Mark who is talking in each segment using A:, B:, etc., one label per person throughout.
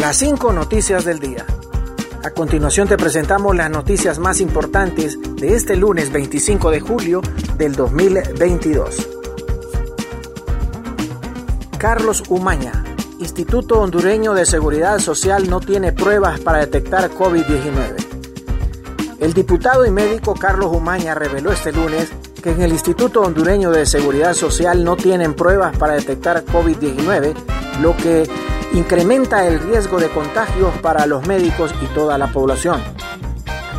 A: Las cinco noticias del día. A continuación te presentamos las noticias más importantes de este lunes 25 de julio del 2022. Carlos Umaña, Instituto Hondureño de Seguridad Social no tiene pruebas para detectar COVID-19. El diputado y médico Carlos Umaña reveló este lunes que en el Instituto Hondureño de Seguridad Social no tienen pruebas para detectar COVID-19, lo que incrementa el riesgo de contagios para los médicos y toda la población.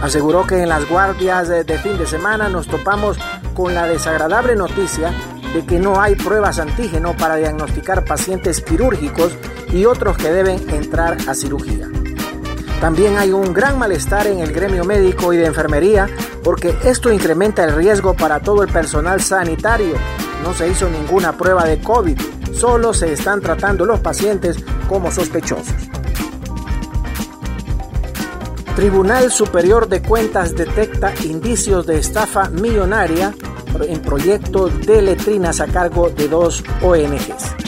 A: Aseguró que en las guardias de, fin de semana nos topamos con la desagradable noticia de que no hay pruebas antígeno para diagnosticar pacientes quirúrgicos y otros que deben entrar a cirugía. También hay un gran malestar en el gremio médico y de enfermería porque esto incrementa el riesgo para todo el personal sanitario. No se hizo ninguna prueba de COVID, solo se están tratando los pacientes como sospechosos. Tribunal Superior de Cuentas detecta indicios de estafa millonaria en proyecto de letrinas a cargo de dos ONGs.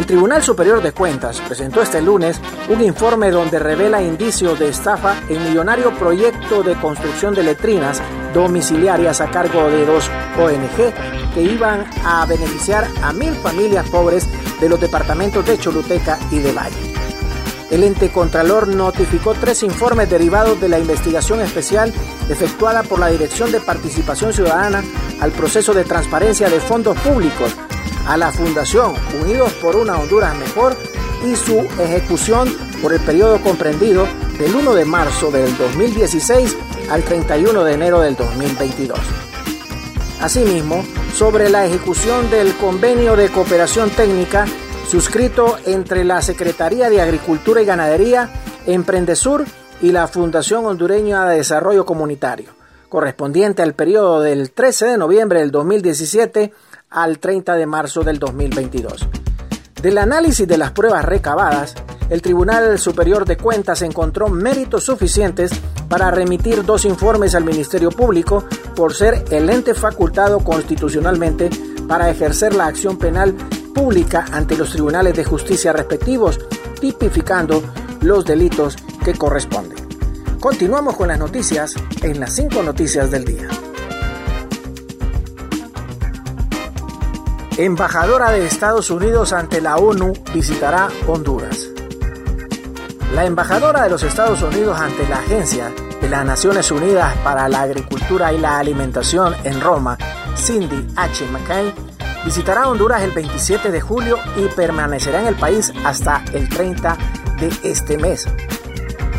A: El Tribunal Superior de Cuentas presentó este lunes un informe donde revela indicios de estafa en millonario proyecto de construcción de letrinas domiciliarias a cargo de dos ONG que iban a beneficiar a mil familias pobres de los departamentos de Choluteca y de Valle. El ente Contralor notificó tres informes derivados de la investigación especial efectuada por la Dirección de Participación Ciudadana al proceso de transparencia de fondos públicos a la Fundación Unidos por una Honduras Mejor y su ejecución por el periodo comprendido del 1 de marzo del 2016 al 31 de enero del 2022. Asimismo, sobre la ejecución del convenio de cooperación técnica suscrito entre la Secretaría de Agricultura y Ganadería, Emprendesur y la Fundación Hondureña de Desarrollo Comunitario, correspondiente al periodo del 13 de noviembre del 2017 al 30 de marzo del 2022. Del análisis de las pruebas recabadas, el Tribunal Superior de Cuentas encontró méritos suficientes para remitir dos informes al Ministerio Público por ser el ente facultado constitucionalmente para ejercer la acción penal pública ante los tribunales de justicia respectivos, tipificando los delitos que corresponden. Continuamos con las noticias en las cinco noticias del día. Embajadora de Estados Unidos ante la ONU visitará Honduras. La embajadora de los Estados Unidos ante la Agencia de las Naciones Unidas para la Agricultura y la Alimentación en Roma, Cindy H. McCain, visitará Honduras el 27 de julio y permanecerá en el país hasta el 30 de este mes.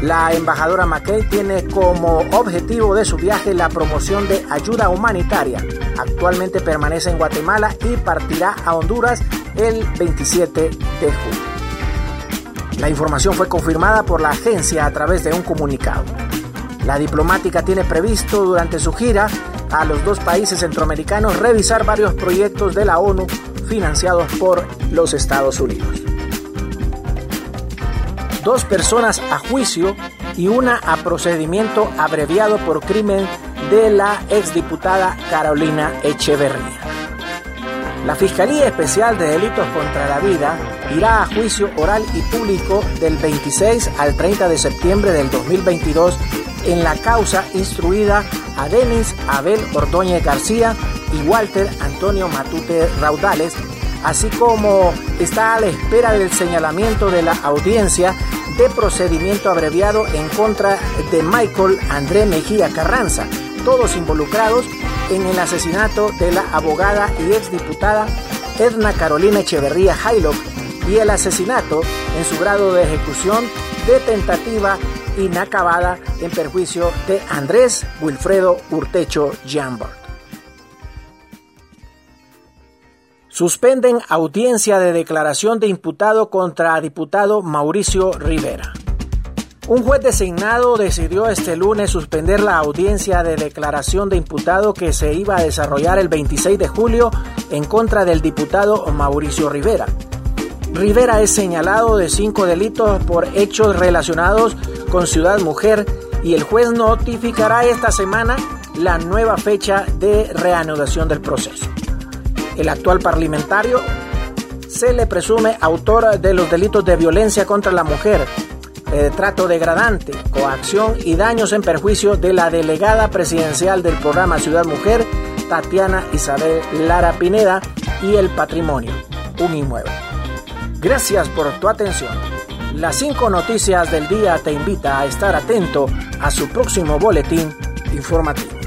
A: La embajadora McKay tiene como objetivo de su viaje la promoción de ayuda humanitaria. Actualmente permanece en Guatemala y partirá a Honduras el 27 de julio. La información fue confirmada por la agencia a través de un comunicado. La diplomática tiene previsto durante su gira a los dos países centroamericanos revisar varios proyectos de la ONU financiados por los Estados Unidos. Dos personas a juicio y una a procedimiento abreviado por crimen de la exdiputada Carolina Echeverría. La Fiscalía Especial de Delitos contra la Vida irá a juicio oral y público del 26 al 30 de septiembre del 2022 en la causa instruida a Denis Abel Ordóñez García y Walter Antonio Matute Raudales, así como está a la espera del señalamiento de la audiencia de procedimiento abreviado en contra de Michael André Mejía Carranza, todos involucrados en el asesinato de la abogada y exdiputada Edna Carolina Echeverría Haylock y el asesinato en su grado de ejecución de tentativa inacabada en perjuicio de Andrés Wilfredo Urtecho Jambert. Suspenden audiencia de declaración de imputado contra diputado Mauricio Rivera. Un juez designado decidió este lunes suspender la audiencia de declaración de imputado que se iba a desarrollar el 26 de julio en contra del diputado Mauricio Rivera. Rivera es señalado de cinco delitos por hechos relacionados con Ciudad Mujer y el juez notificará esta semana la nueva fecha de reanudación del proceso. El actual parlamentario se le presume autor de los delitos de violencia contra la mujer, trato degradante, coacción y daños en perjuicio de la delegada presidencial del programa Ciudad Mujer, Tatiana Isabel Lara Pineda, y el patrimonio, un inmueble. Gracias por tu atención. Las cinco noticias del día te invita a estar atento a su próximo boletín informativo.